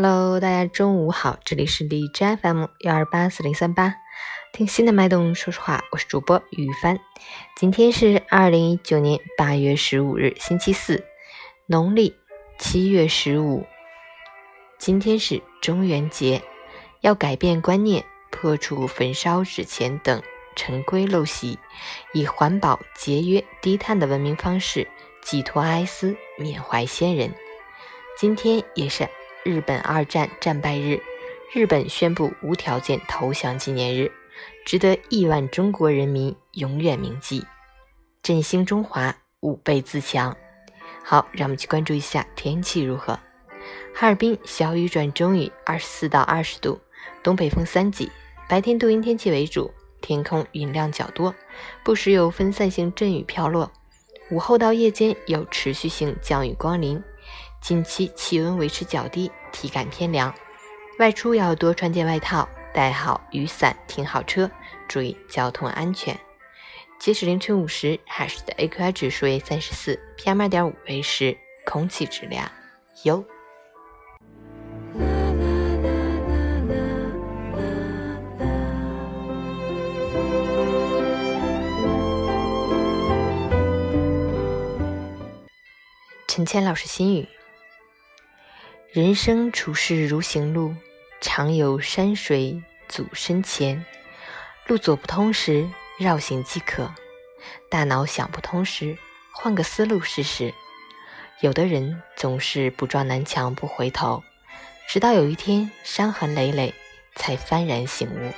Hello，大家中午好，这里是荔枝 FM 幺二八四零三八，听心的脉动说说话，我是主播雨帆。今天是二零一九年八月十五日，星期四，农历七月十五。今天是中元节，要改变观念，破除焚烧纸钱等陈规陋习，以环保、节约、低碳的文明方式寄托哀思，缅怀先人。今天也是。日本二战战败日，日本宣布无条件投降纪念日，值得亿万中国人民永远铭记。振兴中华，吾辈自强。好，让我们去关注一下天气如何。哈尔滨小雨转中雨，二十四到二十度，东北风三级。白天多云天气为主，天空云量较多，不时有分散性阵雨飘落。午后到夜间有持续性降雨光临。近期气温维持较低，体感偏凉，外出要多穿件外套，带好雨伞，停好车，注意交通安全。截止凌晨五时，海市的 AQI 指数为三十四，PM 二点五为十，空气质量优。陈谦老师心语。人生处世如行路，常有山水阻身前。路走不通时，绕行即可；大脑想不通时，换个思路试试。有的人总是不撞南墙不回头，直到有一天伤痕累累，才幡然醒悟。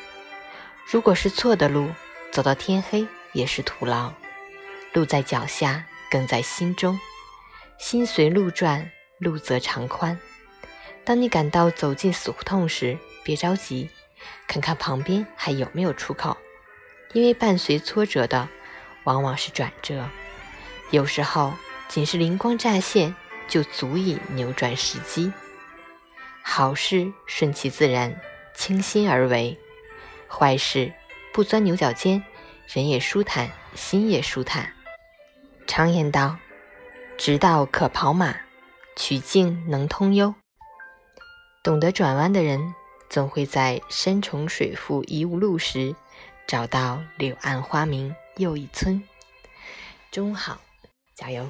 如果是错的路，走到天黑也是徒劳。路在脚下，更在心中。心随路转，路则长宽。当你感到走进死胡同时，别着急，看看旁边还有没有出口，因为伴随挫折的往往是转折。有时候，仅是灵光乍现，就足以扭转时机。好事顺其自然，倾心而为；坏事不钻牛角尖，人也舒坦，心也舒坦。常言道：“直道可跑马，曲径能通幽。”懂得转弯的人，总会在山重水复疑无路时，找到柳暗花明又一村。中午好，加油！